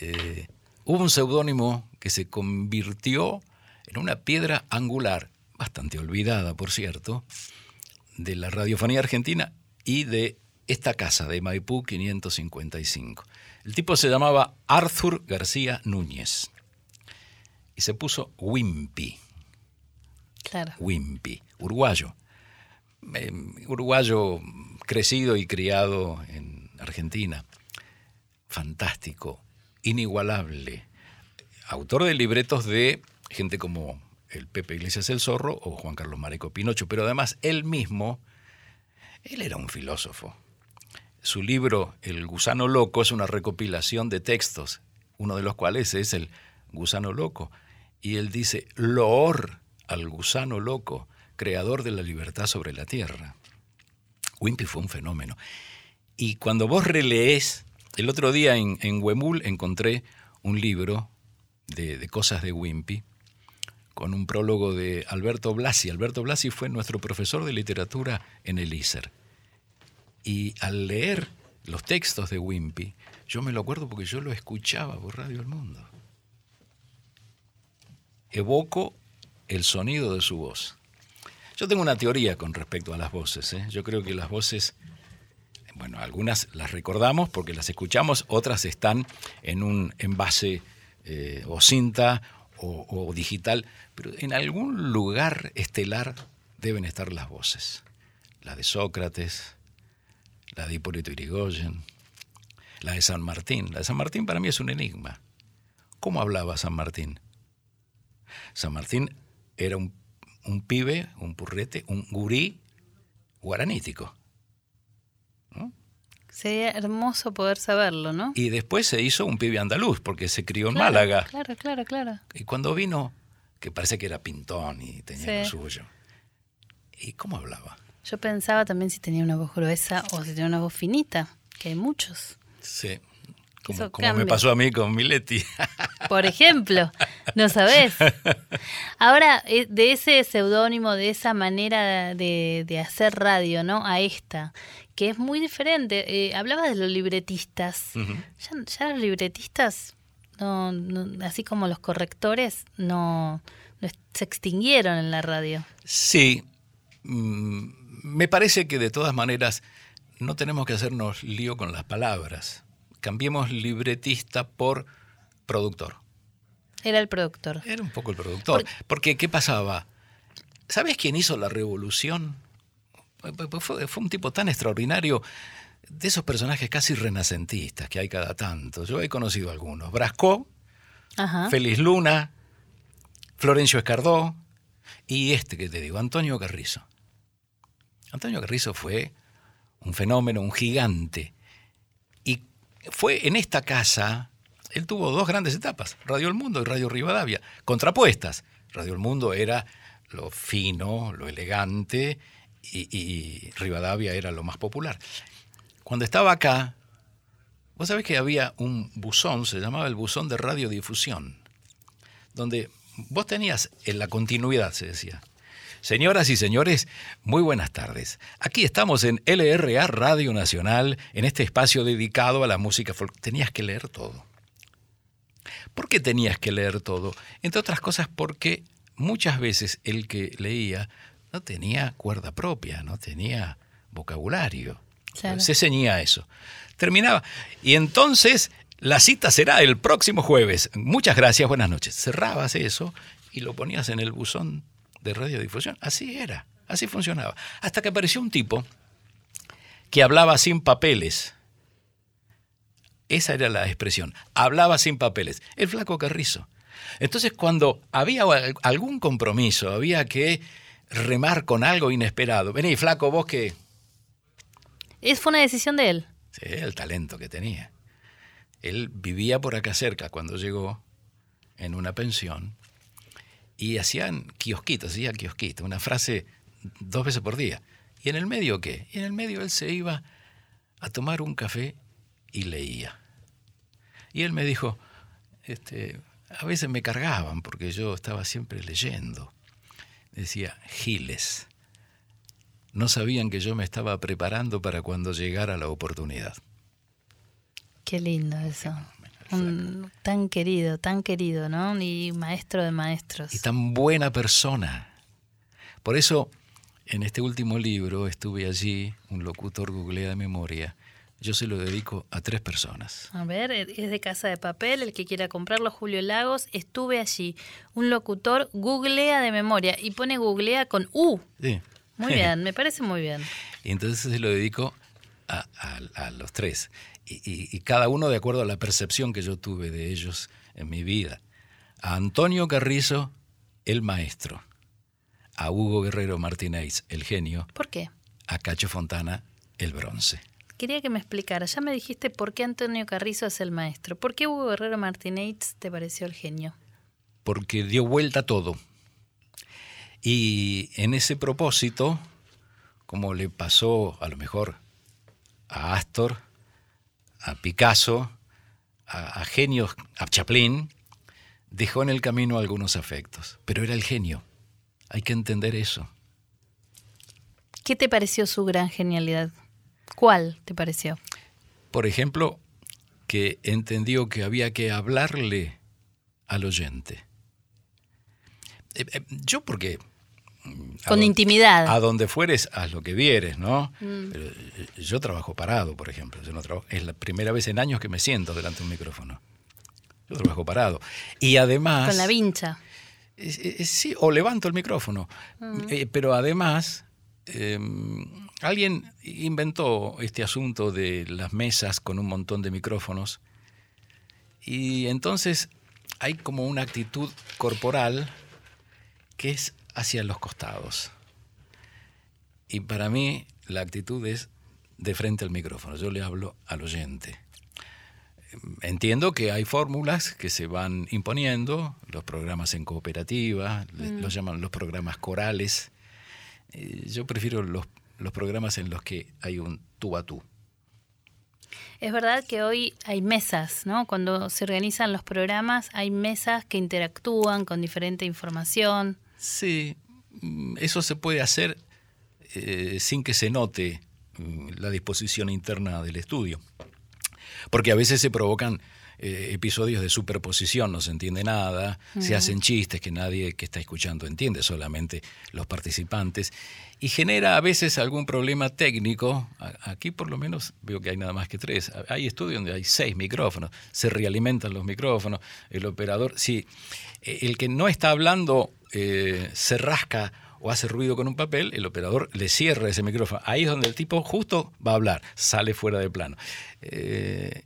Eh, hubo un seudónimo que se convirtió en una piedra angular, bastante olvidada, por cierto, de la radiofonía argentina y de esta casa de Maipú 555. El tipo se llamaba Arthur García Núñez y se puso Wimpy. Claro. Wimpy, uruguayo. Eh, uruguayo crecido y criado en Argentina. Fantástico, inigualable. Autor de libretos de gente como el Pepe Iglesias el Zorro o Juan Carlos Mareco Pinocho, pero además él mismo, él era un filósofo. Su libro El gusano loco es una recopilación de textos, uno de los cuales es el gusano loco. Y él dice, loor al gusano loco, creador de la libertad sobre la tierra. Wimpy fue un fenómeno. Y cuando vos relees, el otro día en, en Huemul encontré un libro de, de cosas de Wimpy con un prólogo de Alberto Blasi. Alberto Blasi fue nuestro profesor de literatura en el ISER. Y al leer los textos de Wimpy, yo me lo acuerdo porque yo lo escuchaba por Radio El Mundo. Evoco el sonido de su voz. Yo tengo una teoría con respecto a las voces. ¿eh? Yo creo que las voces, bueno, algunas las recordamos porque las escuchamos, otras están en un envase eh, o cinta o, o digital, pero en algún lugar estelar deben estar las voces. La de Sócrates, la de Hipólito Yrigoyen, la de San Martín. La de San Martín para mí es un enigma. ¿Cómo hablaba San Martín? San Martín era un, un pibe, un purrete, un gurí guaranítico. Sería hermoso poder saberlo, ¿no? Y después se hizo un pibe andaluz, porque se crió en Claro, Málaga. Claro, claro, claro. Y cuando vino, que parece que era pintón y tenía Sí. lo suyo. ¿Y cómo hablaba? Yo pensaba también si tenía una voz gruesa o si tenía una voz finita, que hay muchos. Sí. Como, me pasó a mí con Miletti. <laughs> Por ejemplo, no sabés. Ahora, eh, de ese seudónimo, de esa manera de, de hacer radio, ¿no? A esta, que es muy diferente. Eh, hablabas de los libretistas. ya, ya los libretistas, no, no- así como los correctores, no, se extinguieron en la radio. Sí, mm, me parece que de todas maneras no tenemos que hacernos lío con las palabras. Cambiemos libretista por productor. Era el productor. Era un poco el productor. Porque, ¿qué pasaba? ¿Sabes quién hizo la revolución? Fue, fue un tipo tan extraordinario, de esos personajes casi renacentistas que hay cada tanto. Yo he conocido algunos. Brasco. Feliz Luna, Florencio Escardó y este que te digo, Antonio Carrizo. Antonio Carrizo fue un fenómeno, un gigante. Y fue en esta casa, él tuvo dos grandes etapas, Radio El Mundo y Radio Rivadavia, contrapuestas. Radio El Mundo era lo fino, lo elegante, y, y Rivadavia era lo más popular. Cuando estaba acá, vos sabés que había un buzón, se llamaba el buzón de radiodifusión, donde vos tenías en la continuidad, se decía. Señoras y señores, muy buenas tardes. Aquí estamos en LRA Radio Nacional, en este espacio dedicado a la música folk. Tenías que leer todo. ¿Por qué tenías que leer todo? Entre otras cosas porque muchas veces el que leía no tenía cuerda propia, no tenía vocabulario. Se ceñía a eso. Terminaba. Y entonces la cita será el próximo jueves. Muchas gracias, buenas noches. Cerrabas eso y lo ponías en el buzón de radiodifusión. Así era, así funcionaba. Hasta que apareció un tipo que hablaba sin papeles. Esa era la expresión. Hablaba sin papeles. El flaco Carrizo. Entonces, cuando había algún compromiso, había que remar con algo inesperado. Vení, flaco, vos que... Es, fue una decisión de él. Sí, el talento que tenía. Él vivía por acá cerca cuando llegó en una pensión y hacían kiosquitos, hacía kiosquitos, una frase dos veces por día. ¿Y en el medio qué? Y en el medio él se iba a tomar un café y leía. Y él me dijo, este, a veces me cargaban porque yo estaba siempre leyendo. Decía, Giles, no sabían que yo me estaba preparando para cuando llegara la oportunidad. Qué lindo eso. Un, tan querido, tan querido, ¿no? Y maestro de maestros. Y tan buena persona. Por eso, en este último libro estuve allí, un locutor googlea de memoria. Yo se lo dedico a tres personas. A ver, es de Casa de Papel, el que quiera comprarlo, Julio Lagos. Estuve allí. Un locutor googlea de memoria y pone googlea con U. Sí. Muy <laughs> bien, me parece muy bien. Y entonces se lo dedico a, a, a los tres. Y, y, y, cada uno de acuerdo a la percepción que yo tuve de ellos en mi vida. A Antonio Carrizo, el maestro. A Hugo Guerrero Martínez, el genio. ¿Por qué? A Cacho Fontana, el bronce. Quería que me explicara. Ya me dijiste por qué Antonio Carrizo es el maestro. ¿Por qué Hugo Guerrero Martínez te pareció el genio? Porque dio vuelta a todo. Y en ese propósito, como le pasó a lo mejor a Astor, a Picasso, a, a, genios, a Chaplin, dejó en el camino algunos afectos, pero era el genio. Hay que entender eso. ¿Qué te pareció su gran genialidad? ¿Cuál te pareció? Por ejemplo, que entendió que había que hablarle al oyente. Eh, eh, yo porque... Con intimidad. A donde fueres, haz lo que vieres, ¿no? Mm. Pero yo trabajo parado, por ejemplo. Yo no trabajo, es la primera vez en años que me siento delante de un micrófono. Yo trabajo parado. Y además... Con la vincha. Eh, sí, o levanto el micrófono. Mm. pero además, alguien inventó este asunto de las mesas con un montón de micrófonos. Y entonces hay como una actitud corporal que es hacia los costados. Y para mí la actitud es de frente al micrófono. Yo le hablo al oyente. Entiendo que hay fórmulas que se van imponiendo, los programas en cooperativa, mm. los llaman los programas corales. Yo prefiero los, los programas en los que hay un tú a tú. Es verdad que hoy hay mesas, ¿no? Cuando se organizan los programas hay mesas que interactúan con diferente información. Sí, eso se puede hacer eh, sin que se note la disposición interna del estudio. Porque a veces se provocan eh, episodios de superposición, no se entiende nada, se hacen chistes que nadie que está escuchando entiende, solamente los participantes, y genera a veces algún problema técnico. Aquí por lo menos veo que hay nada más que tres. Hay estudios donde hay seis micrófonos, se realimentan los micrófonos, el operador, si eh, el que no está hablando eh, se rasca o hace ruido con un papel, el operador le cierra ese micrófono. Ahí es donde el tipo justo va a hablar, sale fuera de plano. Eh,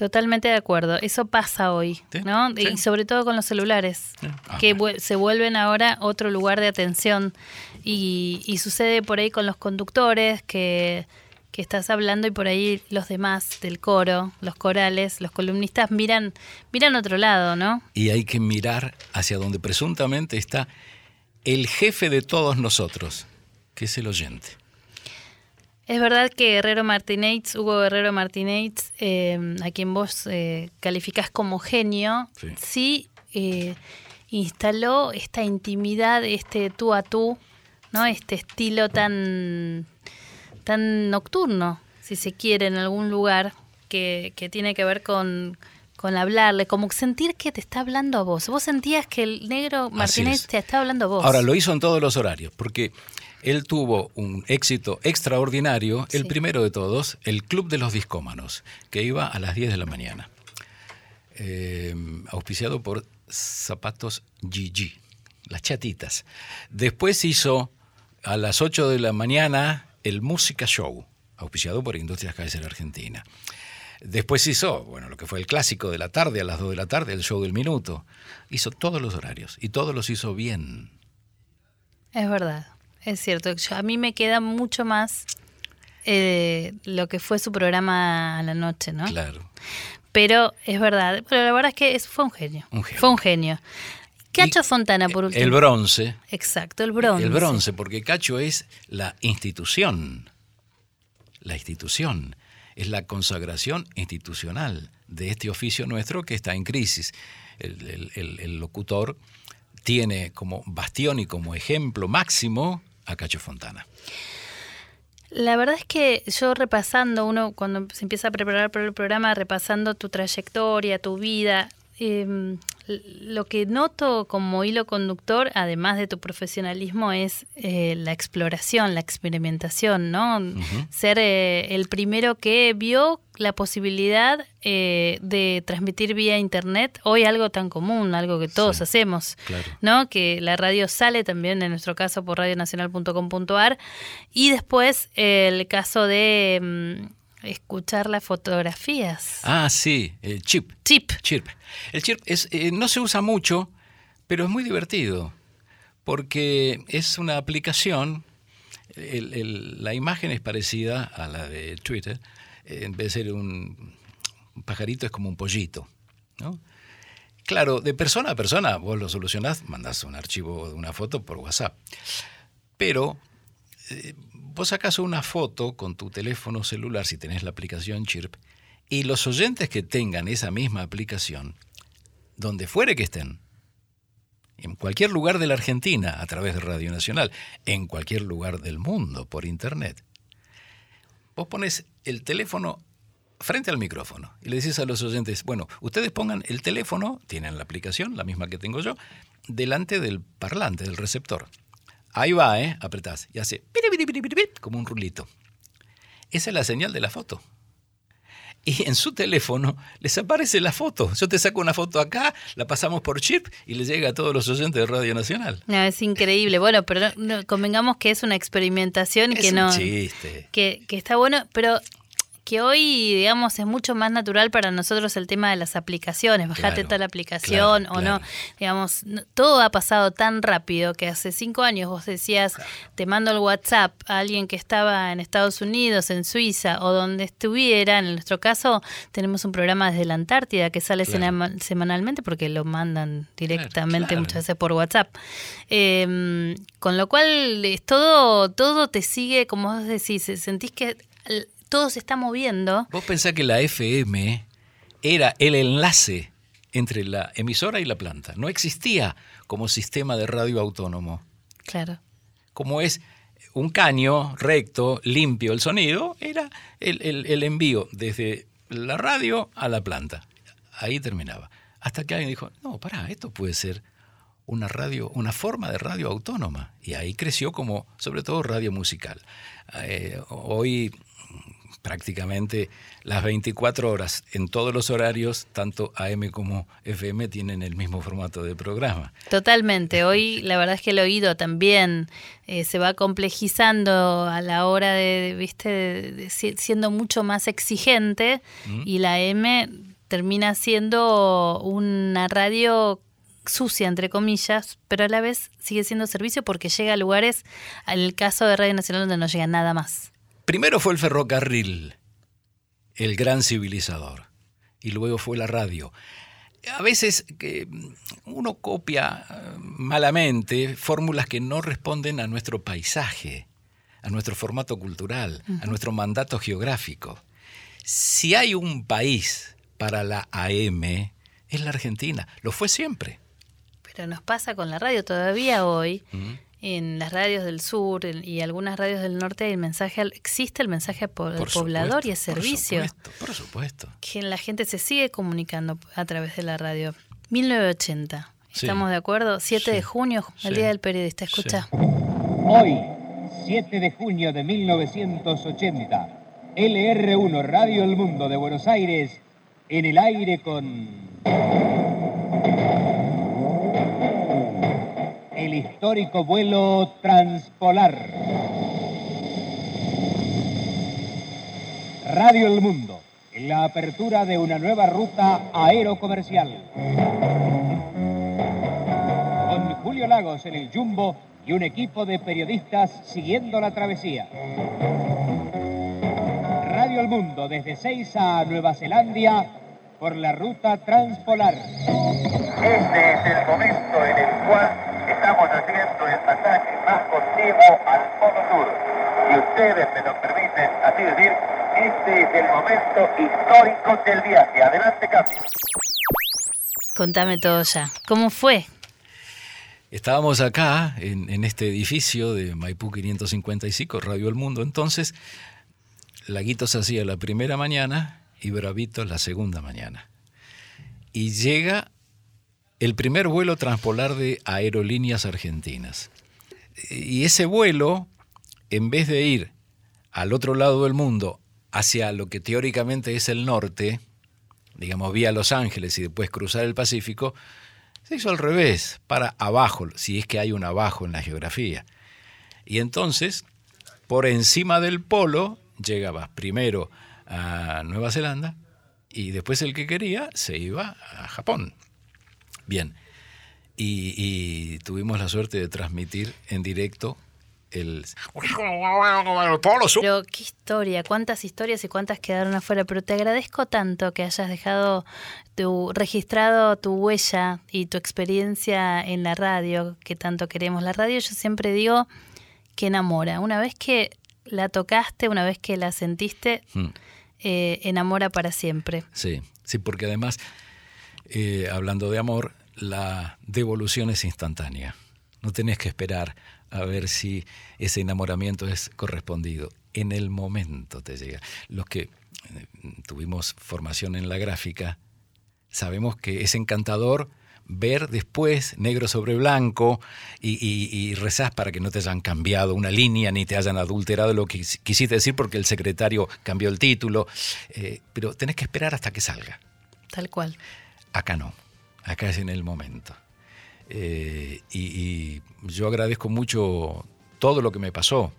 Totalmente de acuerdo. Eso pasa hoy, ¿no? Y sobre todo con los celulares, que vu- se vuelven ahora otro lugar de atención. Y, y sucede por ahí con los conductores, que, que estás hablando y por ahí los demás del coro, los corales, los columnistas miran, miran a otro lado, ¿no? y hay que mirar hacia donde presuntamente está el jefe de todos nosotros, que es el oyente. Es verdad que Guerrero Martínez, Hugo Guerrero Martínez, eh, a quien vos eh, calificás como genio, Sí. sí, eh, instaló esta intimidad, este tú a tú, ¿no? Este estilo tan, tan nocturno, si se quiere, en algún lugar, que, que tiene que ver con, con hablarle, como sentir que te está hablando a vos. Vos sentías que el negro Martínez te está hablando a vos. Ahora, lo hizo en todos los horarios, porque él tuvo un éxito extraordinario, el primero de todos, el Club de los Discómanos, que iba a las 10 de la mañana, eh, auspiciado por Zapatos GG, las chatitas. Después hizo a las 8 de la mañana el Música Show, auspiciado por Industrias Kaiser Argentina. Después hizo, bueno, lo que fue el clásico de la tarde, a las 2 de la tarde, el show del minuto. Hizo todos los horarios y todos los hizo bien. Es verdad, es cierto. Yo- a mí me queda mucho más eh, lo que fue su programa a la noche, ¿no? Claro. Pero es verdad, pero la verdad es que es- fue un genio. Un genio. Fue un genio. Cacho Fontana, por último. El bronce. Exacto, el bronce. El bronce, porque Cacho es la institución. La institución. Es la consagración institucional de este oficio nuestro que está en crisis. El, el- el- el locutor tiene como bastión y como ejemplo máximo a Cacho Fontana. La verdad es que yo repasando, uno cuando se empieza a preparar para el programa, repasando tu trayectoria, tu vida, eh, lo que noto como hilo conductor, además de tu profesionalismo, es eh, la exploración, la experimentación, ¿no? Ser eh, el primero que vio la posibilidad eh, de transmitir vía internet, hoy algo tan común, algo que todos hacemos. Claro. ¿no? Que la radio sale también, en nuestro caso, por radionacional.com.ar. Y después eh, el caso de mm, escuchar las fotografías. Ah, sí, el chip. Chip. Chirp. El chirp es, eh, no se usa mucho, pero es muy divertido, porque es una aplicación, el- el- la imagen es parecida a la de Twitter, eh, en vez de ser un, un pajarito es como un pollito, ¿no? Claro, de persona a persona vos lo solucionás, mandás un archivo de una foto por WhatsApp, pero eh, vos sacás una foto con tu teléfono celular si tenés la aplicación Chirp y los oyentes que tengan esa misma aplicación, donde fuere que estén, en cualquier lugar de la Argentina a través de Radio Nacional, en cualquier lugar del mundo por Internet, vos pones el teléfono frente al micrófono y le dices a los oyentes, bueno, ustedes pongan el teléfono, tienen la aplicación, la misma que tengo yo, delante del parlante, del receptor. Ahí va, ¿eh? Apretás y hace como un rulito. Esa es la señal de la foto. Y en su teléfono les aparece la foto. Yo te saco una foto acá, la pasamos por chip y le llega a todos los oyentes de Radio Nacional. No, es increíble. <laughs> Bueno, pero no- no, convengamos que es una experimentación y Es que un no. chiste. Que, que está bueno, pero que hoy, digamos, es mucho más natural para nosotros el tema de las aplicaciones. Bajate Claro, tal aplicación claro, o claro. no. Digamos, todo ha pasado tan rápido que hace cinco años vos decías, te mando el WhatsApp a alguien que estaba en Estados Unidos, en Suiza o donde estuviera. En nuestro caso, tenemos un programa desde la Antártida que sale semanalmente porque lo mandan directamente muchas veces por WhatsApp. Eh, con lo cual, es todo, todo te sigue, como vos decís, sentís que todo se está moviendo. Vos pensás que la FM era el enlace entre la emisora y la planta. No existía como sistema de radio autónomo. Claro. Como es un caño recto, limpio el sonido, era el, el- el envío desde la radio a la planta. ahí terminaba. Hasta que alguien dijo, no, pará, esto puede ser una radio, una forma de radio autónoma. Y ahí creció como, sobre todo, radio musical. Eh, hoy prácticamente las 24 horas en todos los horarios, tanto AM como FM tienen el mismo formato de programa. Totalmente. Hoy la verdad es que el oído también eh, se va complejizando a la hora de, viste, de- de- si- siendo mucho más exigente Mm. y la M termina siendo una radio sucia, entre comillas, pero a la vez sigue siendo servicio porque llega a lugares, en el caso de Radio Nacional, donde no llega nada más. Primero fue el ferrocarril, el gran civilizador, y luego fue la radio. A veces que uno copia eh, malamente fórmulas que no responden a nuestro paisaje, a nuestro formato cultural, a nuestro mandato geográfico. Si hay un país para la AM, es la Argentina. Lo fue siempre. Pero nos pasa con la radio todavía hoy. En las radios del sur y algunas radios del norte el mensaje al- existe el mensaje po- Por poblador supuesto, y es servicio. Por supuesto, por supuesto. que la gente se sigue comunicando a través de la radio. 1980. Sí. ¿Estamos de acuerdo? 7 de junio, el Sí. Día del Periodista. Escucha. Hoy, 7 de junio de 1980, LR1 Radio El Mundo de Buenos Aires en el aire con el histórico vuelo Transpolar. Radio El Mundo, en la apertura de una nueva ruta aerocomercial. Con Julio Lagos en el Jumbo y un equipo de periodistas siguiendo la travesía. Radio El Mundo desde Seiza a Nueva Zelanda por la ruta transpolar. Este es el momento en el cual estamos haciendo el pasaje más continuo al Polo Sur. Si ustedes me lo permiten así decir, este es el momento histórico del viaje. Adelante, Capi. Contame todo ya. ¿Cómo fue? Estábamos acá, en, en este edificio de Maipú 555, Radio El Mundo. Entonces, Laguitos hacía la primera mañana y Bravito la segunda mañana. Y llega el primer vuelo transpolar de Aerolíneas Argentinas. Y ese vuelo, en vez de ir al otro lado del mundo, hacia lo que teóricamente es el norte, digamos vía Los Ángeles y después cruzar el Pacífico, se hizo al revés, para abajo, si es que hay un abajo en la geografía. Y entonces, por encima del polo, llegaba primero a Nueva Zelanda y después el que quería se iba a Japón. Bien, y, y tuvimos la suerte de transmitir en directo el. Pero qué historia, cuántas historias y cuántas quedaron afuera. Pero te agradezco tanto que hayas dejado tu registrado tu huella y tu experiencia en la radio, que tanto queremos. La radio, yo siempre digo que enamora. Una vez que la tocaste, una vez que la sentiste, Mm. eh, enamora para siempre. Sí, sí, porque además, eh, hablando de amor, la devolución es instantánea. No tenés que esperar a ver si ese enamoramiento es correspondido. En el momento te llega. Los que eh, tuvimos formación en la gráfica, sabemos que es encantador ver después negro sobre blanco y, y, y rezás para que no te hayan cambiado una línea ni te hayan adulterado lo que quis- quisiste decir porque el secretario cambió el título, eh, pero tenés que esperar hasta que salga. Tal cual. Acá no, acá es en el momento. Eh, y, y yo agradezco mucho todo lo que me pasó,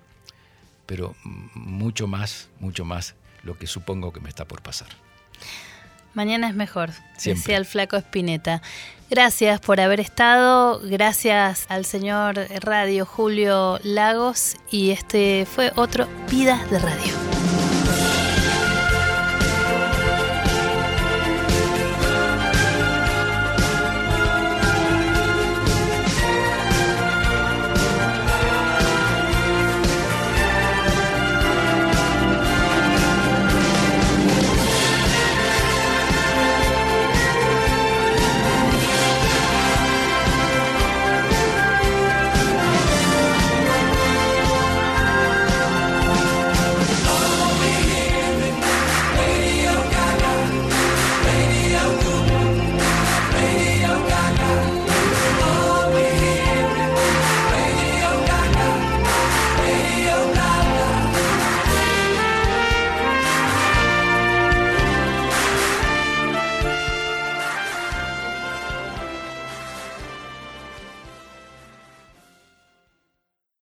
pero mucho más, mucho más lo que supongo que me está por pasar. Mañana es mejor, Siempre. decía el flaco Espineta. Gracias por haber estado, gracias al señor Radio Julio Lagos y este fue otro Vidas de Radio.